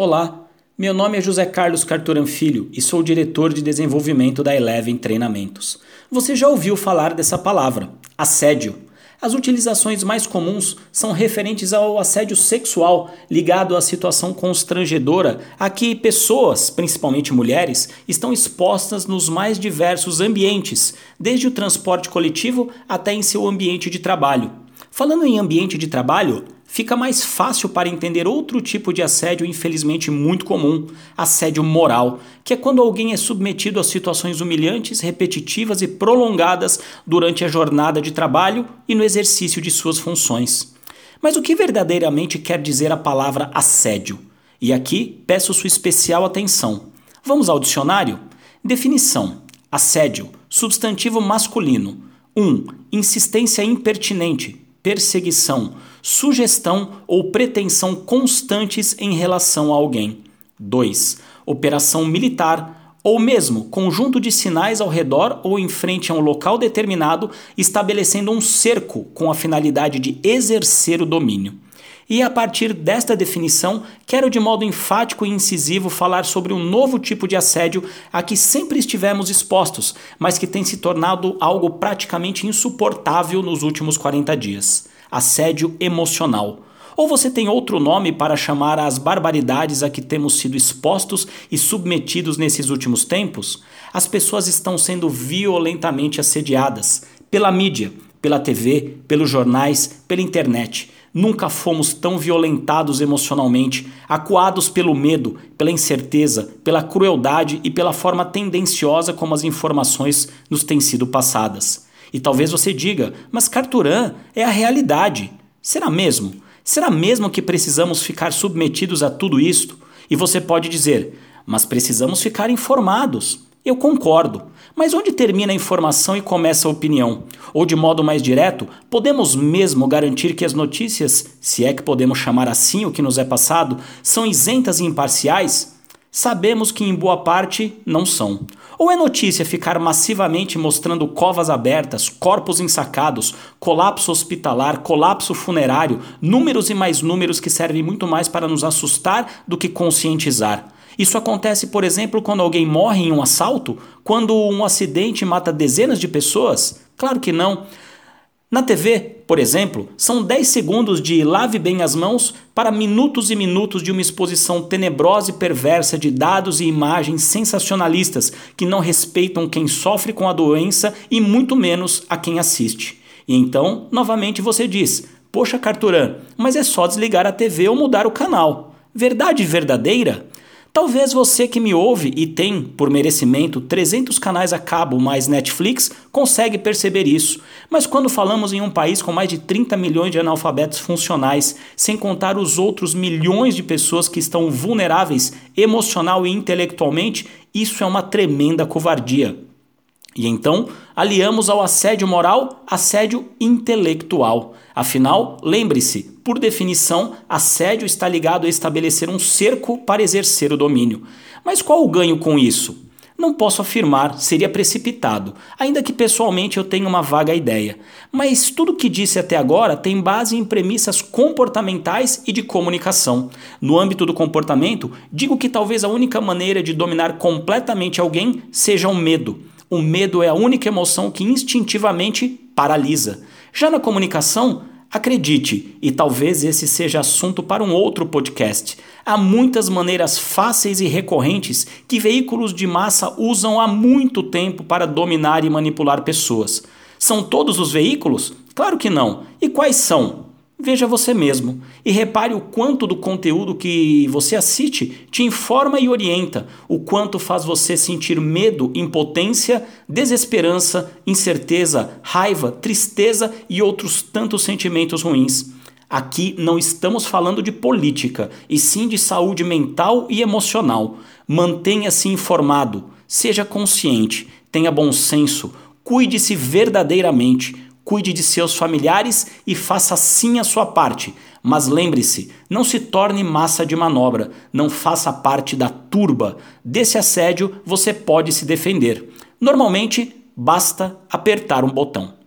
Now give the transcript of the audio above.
Olá, meu nome é José Carlos Carturan Filho e sou diretor de desenvolvimento da Eleven Treinamentos. Você já ouviu falar dessa palavra, assédio? As utilizações mais comuns são referentes ao assédio sexual ligado à situação constrangedora a que pessoas, principalmente mulheres, estão expostas nos mais diversos ambientes, desde o transporte coletivo até em seu ambiente de trabalho. Falando em ambiente de trabalho, fica mais fácil para entender outro tipo de assédio, infelizmente muito comum, assédio moral, que é quando alguém é submetido a situações humilhantes, repetitivas e prolongadas durante a jornada de trabalho e no exercício de suas funções. Mas o que verdadeiramente quer dizer a palavra assédio? E aqui peço sua especial atenção. Vamos ao dicionário? Definição: assédio, substantivo masculino. 1. Um, insistência impertinente, perseguição, sugestão ou pretensão constantes em relação a alguém. 2. Operação militar ou mesmo conjunto de sinais ao redor ou em frente a um local determinado, estabelecendo um cerco com a finalidade de exercer o domínio. E a partir desta definição, quero de modo enfático e incisivo falar sobre um novo tipo de assédio a que sempre estivemos expostos, mas que tem se tornado algo praticamente insuportável nos últimos 40 dias: assédio emocional. Ou você tem outro nome para chamar as barbaridades a que temos sido expostos e submetidos nesses últimos tempos? As pessoas estão sendo violentamente assediadas pela mídia, pela TV, pelos jornais, pela internet. Nunca fomos tão violentados emocionalmente, acuados pelo medo, pela incerteza, pela crueldade e pela forma tendenciosa como as informações nos têm sido passadas. E talvez você diga, mas Carturan é a realidade. Será mesmo? Será mesmo que precisamos ficar submetidos a tudo isto? E você pode dizer, mas precisamos ficar informados. Eu concordo. Mas onde termina a informação e começa a opinião? Ou de modo mais direto, podemos mesmo garantir que as notícias, se é que podemos chamar assim o que nos é passado, são isentas e imparciais? Sabemos que em boa parte não são. Ou é notícia ficar massivamente mostrando covas abertas, corpos ensacados, colapso hospitalar, colapso funerário, números e mais números que servem muito mais para nos assustar do que conscientizar? Isso acontece, por exemplo, quando alguém morre em um assalto? Quando um acidente mata dezenas de pessoas? Claro que não. Na TV, por exemplo, são 10 segundos de lave bem as mãos para minutos e minutos de uma exposição tenebrosa e perversa de dados e imagens sensacionalistas que não respeitam quem sofre com a doença e muito menos a quem assiste. E então, novamente você diz: Poxa, Carturan, mas é só desligar a TV ou mudar o canal. Verdade verdadeira? Talvez você que me ouve e tem, por merecimento, 300 canais a cabo mais Netflix, consegue perceber isso. Mas quando falamos em um país com mais de 30 milhões de analfabetos funcionais, sem contar os outros milhões de pessoas que estão vulneráveis emocional e intelectualmente, isso é uma tremenda covardia. E então, aliamos ao assédio moral assédio intelectual. Afinal, lembre-se, por definição, assédio está ligado a estabelecer um cerco para exercer o domínio. Mas qual o ganho com isso? Não posso afirmar, seria precipitado, ainda que pessoalmente eu tenha uma vaga ideia. Mas tudo que disse até agora tem base em premissas comportamentais e de comunicação. No âmbito do comportamento, digo que talvez a única maneira de dominar completamente alguém seja o medo. O medo é a única emoção que instintivamente paralisa. Já na comunicação, acredite, e talvez esse seja assunto para um outro podcast, há muitas maneiras fáceis e recorrentes que veículos de massa usam há muito tempo para dominar e manipular pessoas. São todos os veículos? Claro que não. E quais são? Veja você mesmo e repare o quanto do conteúdo que você assiste te informa e orienta, o quanto faz você sentir medo, impotência, desesperança, incerteza, raiva, tristeza e outros tantos sentimentos ruins. Aqui não estamos falando de política, e sim de saúde mental e emocional. Mantenha-se informado, seja consciente, tenha bom senso, cuide-se verdadeiramente cuide de seus familiares e faça sim a sua parte. Mas lembre-se, não se torne massa de manobra, não faça parte da turba. Desse assédio você pode se defender. Normalmente, basta apertar um botão.